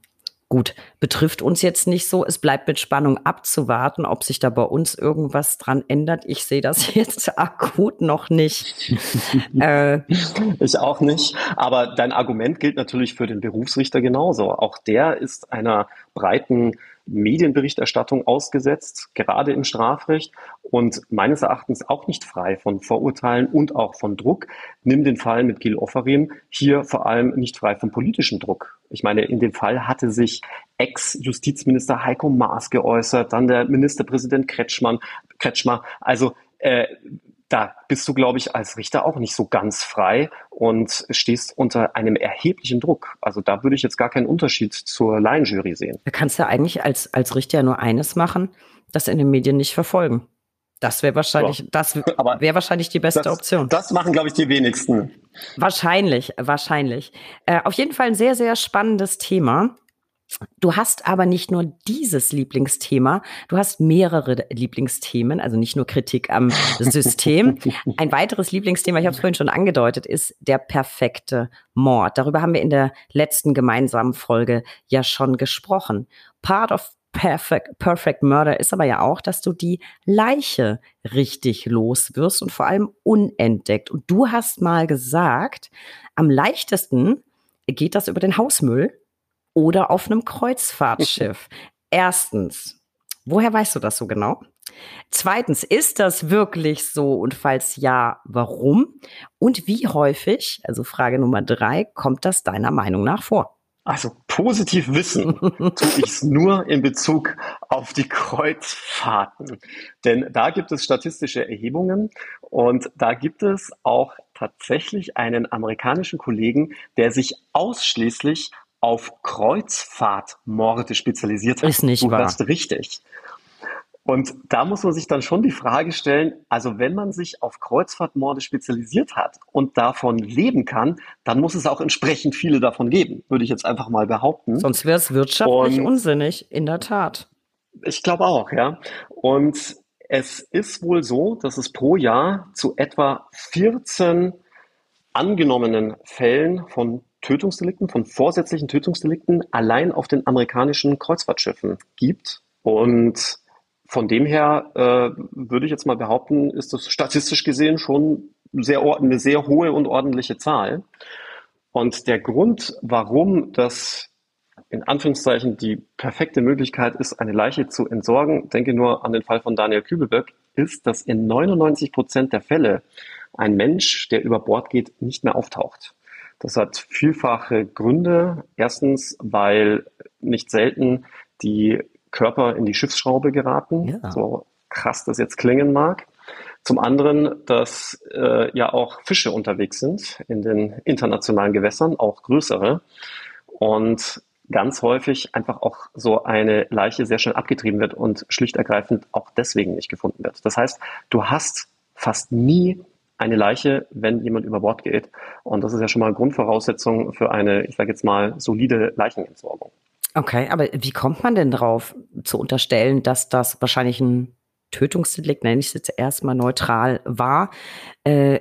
Gut, betrifft uns jetzt nicht so. Es bleibt mit Spannung abzuwarten, ob sich da bei uns irgendwas dran ändert. Ich sehe das jetzt akut noch nicht. äh, ich auch nicht. Aber dein Argument gilt natürlich für den Berufsrichter genauso. Auch der ist einer breiten Medienberichterstattung ausgesetzt, gerade im Strafrecht und meines Erachtens auch nicht frei von Vorurteilen und auch von Druck. Nimm den Fall mit Gil Offarim, hier vor allem nicht frei von politischem Druck. Ich meine, in dem Fall hatte sich Ex-Justizminister Heiko Maas geäußert, dann der Ministerpräsident Kretschmann, Kretschmer. Also äh, da bist du, glaube ich, als Richter auch nicht so ganz frei und stehst unter einem erheblichen Druck. Also da würde ich jetzt gar keinen Unterschied zur Laienjury sehen. Da kannst du eigentlich als, als Richter nur eines machen, das in den Medien nicht verfolgen. Das wäre wahrscheinlich, ja. das wäre wahrscheinlich die beste das, Option. Das machen, glaube ich, die wenigsten. Wahrscheinlich, wahrscheinlich. Äh, auf jeden Fall ein sehr, sehr spannendes Thema. Du hast aber nicht nur dieses Lieblingsthema, du hast mehrere Lieblingsthemen, also nicht nur Kritik am System. Ein weiteres Lieblingsthema, ich habe es vorhin schon angedeutet, ist der perfekte Mord. Darüber haben wir in der letzten gemeinsamen Folge ja schon gesprochen. Part of Perfect, Perfect Murder ist aber ja auch, dass du die Leiche richtig los wirst und vor allem unentdeckt. Und du hast mal gesagt, am leichtesten geht das über den Hausmüll oder auf einem Kreuzfahrtschiff. Erstens, woher weißt du das so genau? Zweitens, ist das wirklich so und falls ja, warum? Und wie häufig, also Frage Nummer drei, kommt das deiner Meinung nach vor? Also positiv wissen tue ich es nur in Bezug auf die Kreuzfahrten. Denn da gibt es statistische Erhebungen und da gibt es auch tatsächlich einen amerikanischen Kollegen, der sich ausschließlich auf Kreuzfahrtmorde spezialisiert hat. Ist nicht du wahr. hörst richtig. Und da muss man sich dann schon die Frage stellen, also wenn man sich auf Kreuzfahrtmorde spezialisiert hat und davon leben kann, dann muss es auch entsprechend viele davon geben, würde ich jetzt einfach mal behaupten. Sonst wäre es wirtschaftlich und unsinnig, in der Tat. Ich glaube auch, ja. Und es ist wohl so, dass es pro Jahr zu etwa 14 angenommenen Fällen von Tötungsdelikten, von vorsätzlichen Tötungsdelikten allein auf den amerikanischen Kreuzfahrtschiffen gibt. Und von dem her äh, würde ich jetzt mal behaupten, ist das statistisch gesehen schon sehr, eine sehr hohe und ordentliche Zahl. Und der Grund, warum das in Anführungszeichen die perfekte Möglichkeit ist, eine Leiche zu entsorgen, denke nur an den Fall von Daniel Kübelberg, ist, dass in 99 Prozent der Fälle ein Mensch, der über Bord geht, nicht mehr auftaucht. Das hat vielfache Gründe. Erstens, weil nicht selten die Körper in die Schiffsschraube geraten, ja. so krass das jetzt klingen mag. Zum anderen, dass äh, ja auch Fische unterwegs sind in den internationalen Gewässern, auch größere. Und ganz häufig einfach auch so eine Leiche sehr schnell abgetrieben wird und schlicht ergreifend auch deswegen nicht gefunden wird. Das heißt, du hast fast nie eine Leiche, wenn jemand über Bord geht. Und das ist ja schon mal Grundvoraussetzung für eine, ich sage jetzt mal, solide Leichenentsorgung. Okay, aber wie kommt man denn drauf zu unterstellen, dass das wahrscheinlich ein Tötungsdelikt, nenne ich es jetzt erstmal neutral, war? Äh,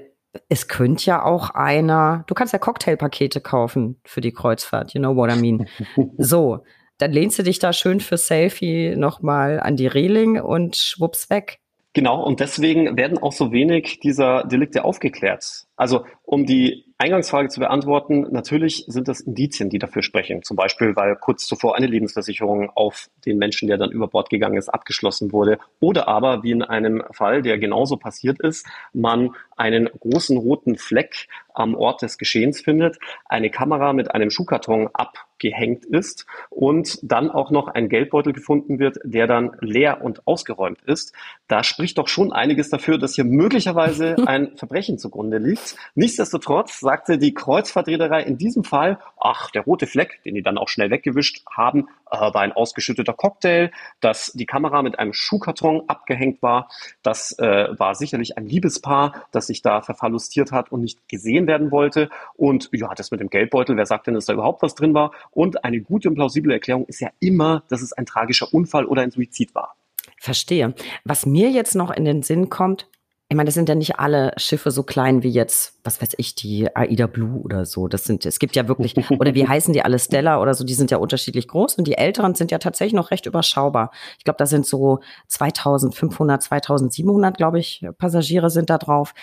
es könnte ja auch einer, du kannst ja Cocktailpakete kaufen für die Kreuzfahrt, you know what I mean. so, dann lehnst du dich da schön für Selfie nochmal an die Reling und schwupps weg. Genau, und deswegen werden auch so wenig dieser Delikte aufgeklärt. Also um die Eingangsfrage zu beantworten, natürlich sind das Indizien, die dafür sprechen. Zum Beispiel, weil kurz zuvor eine Lebensversicherung auf den Menschen, der dann über Bord gegangen ist, abgeschlossen wurde. Oder aber, wie in einem Fall, der genauso passiert ist, man einen großen roten Fleck am Ort des Geschehens findet, eine Kamera mit einem Schuhkarton abgehängt ist und dann auch noch ein Geldbeutel gefunden wird, der dann leer und ausgeräumt ist. Da spricht doch schon einiges dafür, dass hier möglicherweise ein Verbrechen zugrunde liegt. Nichtsdestotrotz sagte die Kreuzfahrtreederei in diesem Fall, ach, der rote Fleck, den die dann auch schnell weggewischt haben, äh, war ein ausgeschütteter Cocktail, dass die Kamera mit einem Schuhkarton abgehängt war. Das äh, war sicherlich ein Liebespaar, das sich da verfallustiert hat und nicht gesehen werden wollte. Und ja, das mit dem Geldbeutel, wer sagt denn, dass da überhaupt was drin war? Und eine gute und plausible Erklärung ist ja immer, dass es ein tragischer Unfall oder ein Suizid war. Verstehe. Was mir jetzt noch in den Sinn kommt, ich meine, das sind ja nicht alle Schiffe so klein wie jetzt, was weiß ich, die Aida Blue oder so. Das sind, es gibt ja wirklich, oder wie heißen die alle Stella oder so, die sind ja unterschiedlich groß und die älteren sind ja tatsächlich noch recht überschaubar. Ich glaube, da sind so 2500, 2700, glaube ich, Passagiere sind da drauf.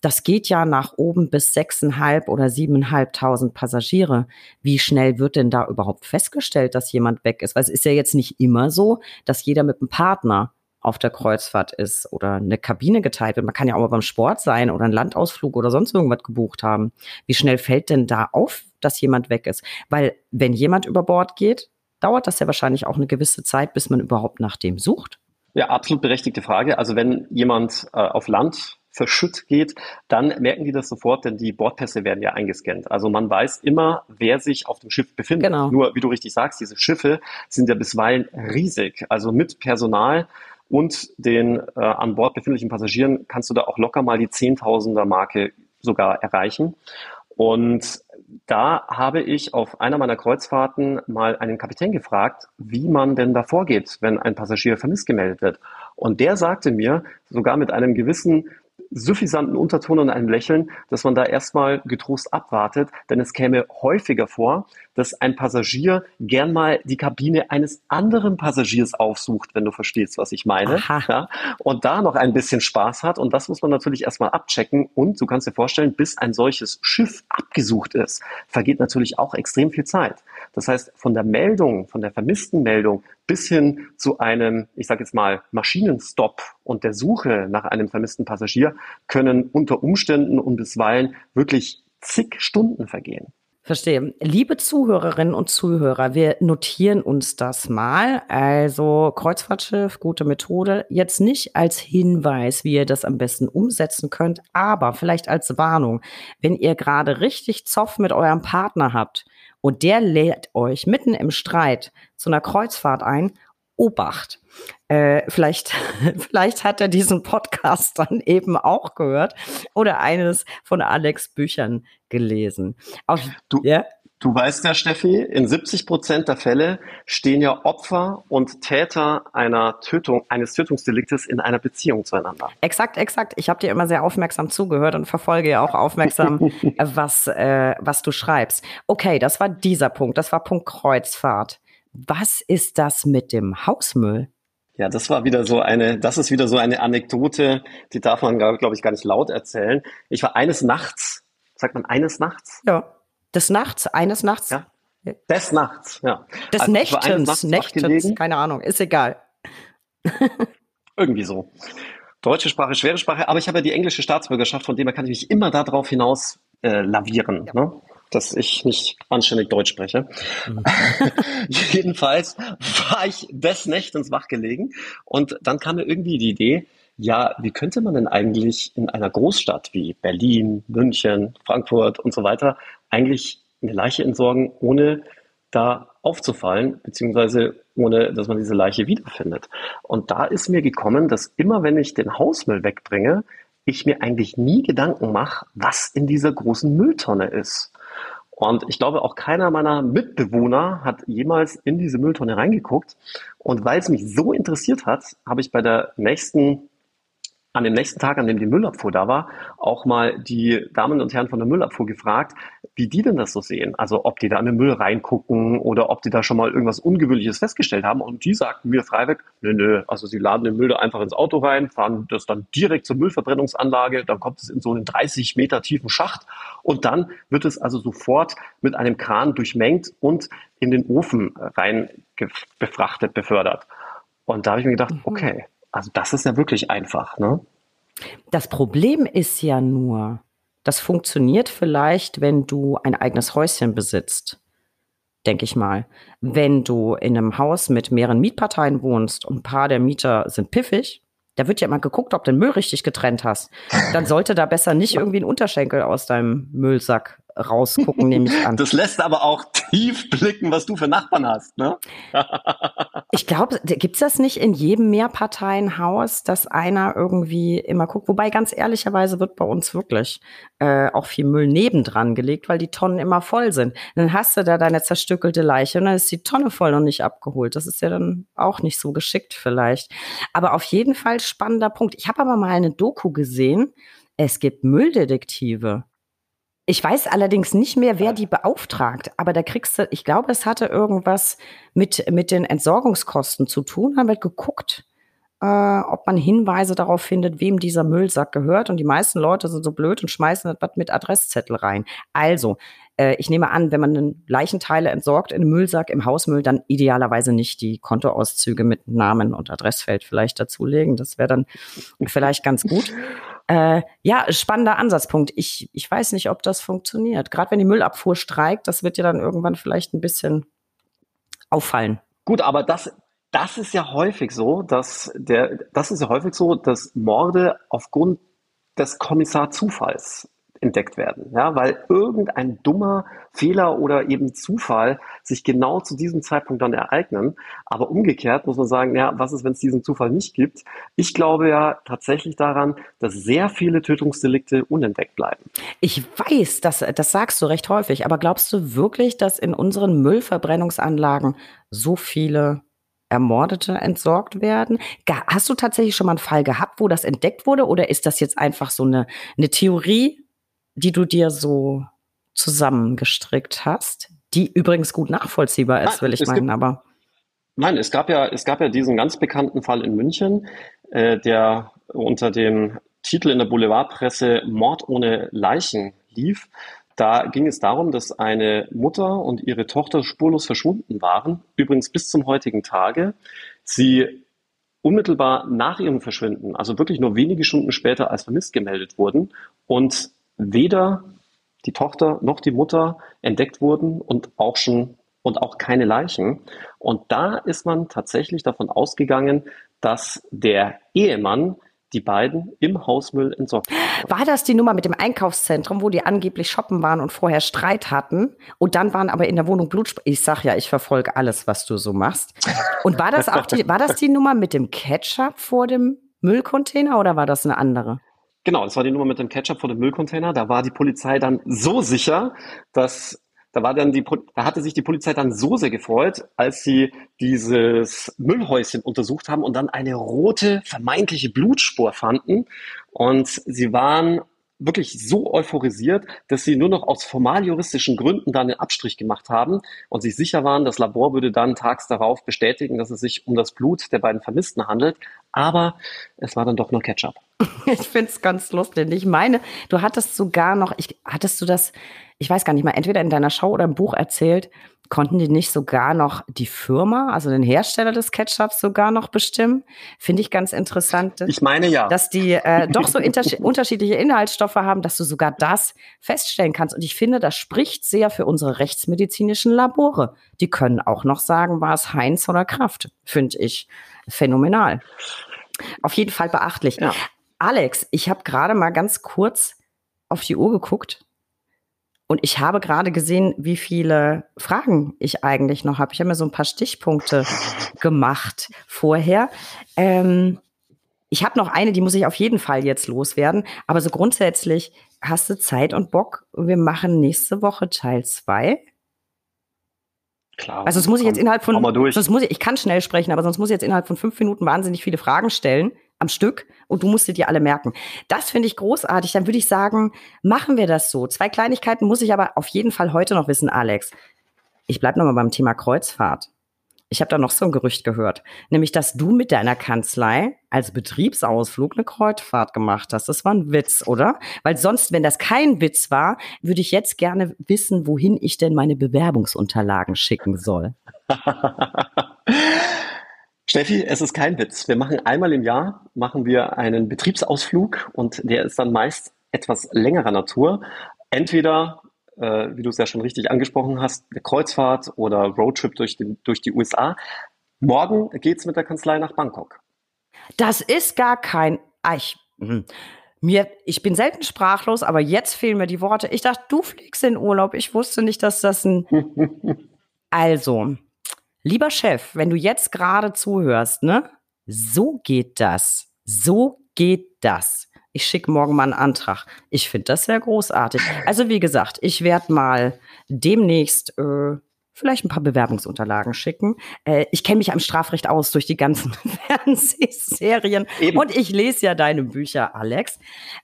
Das geht ja nach oben bis sechseinhalb oder siebeneinhalbtausend Passagiere. Wie schnell wird denn da überhaupt festgestellt, dass jemand weg ist? Weil es ist ja jetzt nicht immer so, dass jeder mit einem Partner auf der Kreuzfahrt ist oder eine Kabine geteilt wird. Man kann ja auch mal beim Sport sein oder einen Landausflug oder sonst irgendwas gebucht haben. Wie schnell fällt denn da auf, dass jemand weg ist? Weil wenn jemand über Bord geht, dauert das ja wahrscheinlich auch eine gewisse Zeit, bis man überhaupt nach dem sucht. Ja, absolut berechtigte Frage. Also wenn jemand äh, auf Land verschütt geht, dann merken die das sofort, denn die Bordpässe werden ja eingescannt. Also man weiß immer, wer sich auf dem Schiff befindet. Genau. Nur, wie du richtig sagst, diese Schiffe sind ja bisweilen riesig. Also mit Personal und den äh, an Bord befindlichen Passagieren kannst du da auch locker mal die Zehntausender Marke sogar erreichen. Und da habe ich auf einer meiner Kreuzfahrten mal einen Kapitän gefragt, wie man denn da vorgeht, wenn ein Passagier vermisst gemeldet wird. Und der sagte mir, sogar mit einem gewissen suffisanten Unterton und einem Lächeln, dass man da erstmal getrost abwartet, denn es käme häufiger vor, dass ein Passagier gern mal die Kabine eines anderen Passagiers aufsucht, wenn du verstehst, was ich meine. Ja, und da noch ein bisschen Spaß hat. Und das muss man natürlich erstmal abchecken. Und du kannst dir vorstellen, bis ein solches Schiff abgesucht ist, vergeht natürlich auch extrem viel Zeit. Das heißt, von der Meldung, von der vermissten Meldung bis hin zu einem, ich sage jetzt mal, Maschinenstopp und der Suche nach einem vermissten Passagier können unter Umständen und bisweilen wirklich zig Stunden vergehen. Verstehe. Liebe Zuhörerinnen und Zuhörer, wir notieren uns das mal. Also Kreuzfahrtschiff, gute Methode. Jetzt nicht als Hinweis, wie ihr das am besten umsetzen könnt, aber vielleicht als Warnung. Wenn ihr gerade richtig Zoff mit eurem Partner habt und der lädt euch mitten im Streit zu einer Kreuzfahrt ein, Obacht. Äh, vielleicht, vielleicht hat er diesen Podcast dann eben auch gehört oder eines von Alex Büchern gelesen. Auch, du, ja? Du weißt ja, Steffi, in 70 Prozent der Fälle stehen ja Opfer und Täter einer Tötung, eines Tötungsdeliktes in einer Beziehung zueinander. Exakt, exakt. Ich habe dir immer sehr aufmerksam zugehört und verfolge ja auch aufmerksam, was, äh, was du schreibst. Okay, das war dieser Punkt. Das war Punkt Kreuzfahrt. Was ist das mit dem Hausmüll? Ja, das war wieder so eine, das ist wieder so eine Anekdote, die darf man, glaube ich, gar nicht laut erzählen. Ich war eines Nachts, sagt man eines Nachts? Ja. Des Nachts, eines Nachts? Ja. Des Nachts, ja. Des also Nächtens, Nächtens, keine Ahnung, ist egal. Irgendwie so. Deutsche Sprache, schwere Sprache, aber ich habe ja die englische Staatsbürgerschaft, von dem her kann ich mich immer darauf hinaus äh, lavieren. Ja. Ne? dass ich nicht anständig Deutsch spreche. Mhm. Jedenfalls war ich des Nächtens wach gelegen und dann kam mir irgendwie die Idee, ja, wie könnte man denn eigentlich in einer Großstadt wie Berlin, München, Frankfurt und so weiter eigentlich eine Leiche entsorgen, ohne da aufzufallen, beziehungsweise ohne, dass man diese Leiche wiederfindet. Und da ist mir gekommen, dass immer wenn ich den Hausmüll wegbringe, ich mir eigentlich nie Gedanken mache, was in dieser großen Mülltonne ist. Und ich glaube, auch keiner meiner Mitbewohner hat jemals in diese Mülltonne reingeguckt. Und weil es mich so interessiert hat, habe ich bei der nächsten an dem nächsten Tag, an dem die Müllabfuhr da war, auch mal die Damen und Herren von der Müllabfuhr gefragt, wie die denn das so sehen. Also ob die da in den Müll reingucken oder ob die da schon mal irgendwas Ungewöhnliches festgestellt haben. Und die sagten mir freiweg, nö, nö, also sie laden den Müll da einfach ins Auto rein, fahren das dann direkt zur Müllverbrennungsanlage, dann kommt es in so einen 30 Meter tiefen Schacht und dann wird es also sofort mit einem Kran durchmengt und in den Ofen rein befrachtet, befördert. Und da habe ich mir gedacht, mhm. okay, also das ist ja wirklich einfach, ne? Das Problem ist ja nur, das funktioniert vielleicht, wenn du ein eigenes Häuschen besitzt, denke ich mal. Wenn du in einem Haus mit mehreren Mietparteien wohnst und ein paar der Mieter sind piffig, da wird ja mal geguckt, ob du den Müll richtig getrennt hast. Dann sollte da besser nicht irgendwie ein Unterschenkel aus deinem Müllsack rausgucken, nehme ich an. Das lässt aber auch tief blicken, was du für Nachbarn hast, ne? ich glaube, gibt's das nicht in jedem Mehrparteienhaus, dass einer irgendwie immer guckt? Wobei ganz ehrlicherweise wird bei uns wirklich äh, auch viel Müll nebendran gelegt, weil die Tonnen immer voll sind. dann hast du da deine zerstückelte Leiche und dann ist die Tonne voll und nicht abgeholt. Das ist ja dann auch nicht so geschickt vielleicht. Aber auf jeden Fall spannender Punkt. Ich habe aber mal eine Doku gesehen. Es gibt Mülldetektive. Ich weiß allerdings nicht mehr, wer die beauftragt, aber da kriegst du, ich glaube, es hatte irgendwas mit, mit den Entsorgungskosten zu tun. Da wird geguckt, äh, ob man Hinweise darauf findet, wem dieser Müllsack gehört. Und die meisten Leute sind so blöd und schmeißen das mit Adresszettel rein. Also, ich nehme an, wenn man Leichenteile entsorgt in einem Müllsack im Hausmüll, dann idealerweise nicht die Kontoauszüge mit Namen und Adressfeld vielleicht dazulegen. Das wäre dann vielleicht ganz gut. Äh, ja, spannender Ansatzpunkt. Ich, ich weiß nicht, ob das funktioniert. Gerade wenn die Müllabfuhr streikt, das wird ja dann irgendwann vielleicht ein bisschen auffallen. Gut, aber das, das ist ja häufig so, dass der, das ist ja häufig so, dass Morde aufgrund des Kommissar-Zufalls entdeckt werden, ja, weil irgendein dummer Fehler oder eben Zufall sich genau zu diesem Zeitpunkt dann ereignen. Aber umgekehrt muss man sagen, ja, was ist, wenn es diesen Zufall nicht gibt? Ich glaube ja tatsächlich daran, dass sehr viele Tötungsdelikte unentdeckt bleiben. Ich weiß, das, das sagst du recht häufig, aber glaubst du wirklich, dass in unseren Müllverbrennungsanlagen so viele Ermordete entsorgt werden. Hast du tatsächlich schon mal einen Fall gehabt, wo das entdeckt wurde, oder ist das jetzt einfach so eine, eine Theorie, die du dir so zusammengestrickt hast, die übrigens gut nachvollziehbar ist, will ich meinen, aber. Nein, es gab ja, es gab ja diesen ganz bekannten Fall in München, äh, der unter dem Titel in der Boulevardpresse Mord ohne Leichen lief. Da ging es darum, dass eine Mutter und ihre Tochter spurlos verschwunden waren, übrigens bis zum heutigen Tage. Sie unmittelbar nach ihrem Verschwinden, also wirklich nur wenige Stunden später als vermisst gemeldet wurden und weder die Tochter noch die Mutter entdeckt wurden und auch schon und auch keine Leichen. Und da ist man tatsächlich davon ausgegangen, dass der Ehemann die beiden im Hausmüll entsorgt hat. War das die Nummer mit dem Einkaufszentrum, wo die angeblich shoppen waren und vorher Streit hatten und dann waren aber in der Wohnung Blutsp Ich sag ja, ich verfolge alles, was du so machst. Und war das auch die, war das die Nummer mit dem Ketchup vor dem Müllcontainer oder war das eine andere? Genau, das war die Nummer mit dem Ketchup vor dem Müllcontainer. Da war die Polizei dann so sicher, dass da war dann die, da hatte sich die Polizei dann so sehr gefreut, als sie dieses Müllhäuschen untersucht haben und dann eine rote vermeintliche Blutspur fanden. Und sie waren wirklich so euphorisiert, dass sie nur noch aus formaljuristischen Gründen dann einen Abstrich gemacht haben und sich sicher waren, das Labor würde dann tags darauf bestätigen, dass es sich um das Blut der beiden Vermissten handelt. Aber es war dann doch nur Ketchup. Ich finde es ganz lustig. Ich meine, du hattest sogar noch, ich, hattest du das, ich weiß gar nicht mal, entweder in deiner Show oder im Buch erzählt, konnten die nicht sogar noch die Firma, also den Hersteller des Ketchups sogar noch bestimmen? Finde ich ganz interessant. Ich meine ja. Dass die äh, doch so unterschiedliche Inhaltsstoffe haben, dass du sogar das feststellen kannst. Und ich finde, das spricht sehr für unsere rechtsmedizinischen Labore. Die können auch noch sagen, war es Heinz oder Kraft. Finde ich phänomenal. Auf jeden Fall beachtlich. Ja. Alex, ich habe gerade mal ganz kurz auf die Uhr geguckt und ich habe gerade gesehen, wie viele Fragen ich eigentlich noch habe. Ich habe mir so ein paar Stichpunkte gemacht vorher. Ähm, Ich habe noch eine, die muss ich auf jeden Fall jetzt loswerden. Aber so grundsätzlich hast du Zeit und Bock. Wir machen nächste Woche Teil 2. Klar. Also sonst muss ich jetzt innerhalb von, sonst muss ich, ich kann schnell sprechen, aber sonst muss ich jetzt innerhalb von fünf Minuten wahnsinnig viele Fragen stellen am Stück und du musst dir alle merken. Das finde ich großartig. Dann würde ich sagen, machen wir das so. Zwei Kleinigkeiten muss ich aber auf jeden Fall heute noch wissen, Alex. Ich bleib noch mal beim Thema Kreuzfahrt. Ich habe da noch so ein Gerücht gehört, nämlich dass du mit deiner Kanzlei als Betriebsausflug eine Kreuzfahrt gemacht hast. Das war ein Witz, oder? Weil sonst, wenn das kein Witz war, würde ich jetzt gerne wissen, wohin ich denn meine Bewerbungsunterlagen schicken soll. Steffi, es ist kein Witz. Wir machen einmal im Jahr machen wir einen Betriebsausflug und der ist dann meist etwas längerer Natur. Entweder äh, wie du es ja schon richtig angesprochen hast, eine Kreuzfahrt oder Roadtrip durch, den, durch die USA. Morgen geht es mit der Kanzlei nach Bangkok. Das ist gar kein. Ah, ich, hm. mir, ich bin selten sprachlos, aber jetzt fehlen mir die Worte. Ich dachte, du fliegst in Urlaub. Ich wusste nicht, dass das ein. also, lieber Chef, wenn du jetzt gerade zuhörst, ne? So geht das. So geht das ich schicke morgen mal einen Antrag. Ich finde das sehr großartig. Also wie gesagt, ich werde mal demnächst äh, vielleicht ein paar Bewerbungsunterlagen schicken. Äh, ich kenne mich am Strafrecht aus durch die ganzen Fernsehserien Eben. und ich lese ja deine Bücher, Alex.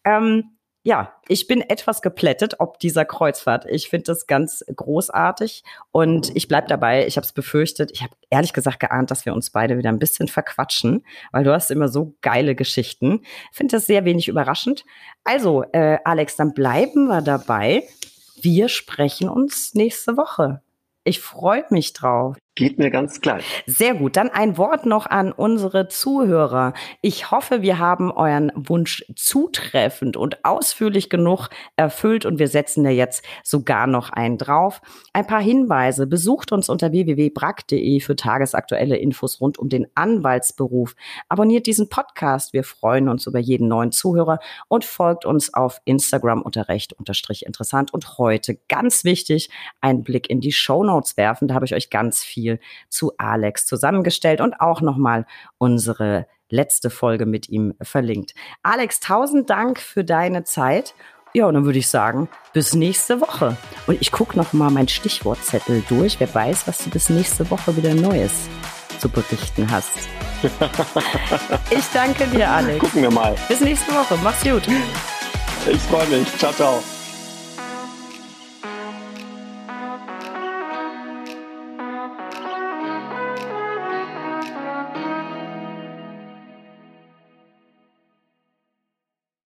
Ähm, ja, ich bin etwas geplättet ob dieser Kreuzfahrt. Ich finde das ganz großartig und ich bleib dabei. Ich habe es befürchtet. Ich habe ehrlich gesagt geahnt, dass wir uns beide wieder ein bisschen verquatschen, weil du hast immer so geile Geschichten. Finde das sehr wenig überraschend. Also, äh, Alex, dann bleiben wir dabei. Wir sprechen uns nächste Woche. Ich freue mich drauf. Geht mir ganz gleich. Sehr gut. Dann ein Wort noch an unsere Zuhörer. Ich hoffe, wir haben euren Wunsch zutreffend und ausführlich genug erfüllt und wir setzen da jetzt sogar noch einen drauf. Ein paar Hinweise. Besucht uns unter www.brack.de für tagesaktuelle Infos rund um den Anwaltsberuf. Abonniert diesen Podcast. Wir freuen uns über jeden neuen Zuhörer und folgt uns auf Instagram unter recht unterstrich interessant. Und heute ganz wichtig, einen Blick in die Show Notes werfen. Da habe ich euch ganz viel viel zu Alex zusammengestellt und auch nochmal unsere letzte Folge mit ihm verlinkt. Alex, tausend Dank für deine Zeit. Ja, und dann würde ich sagen, bis nächste Woche. Und ich gucke nochmal mein Stichwortzettel durch. Wer weiß, was du bis nächste Woche wieder Neues zu berichten hast. ich danke dir, Alex. Gucken wir mal. Bis nächste Woche. Mach's gut. Ich freue mich. Ciao, ciao.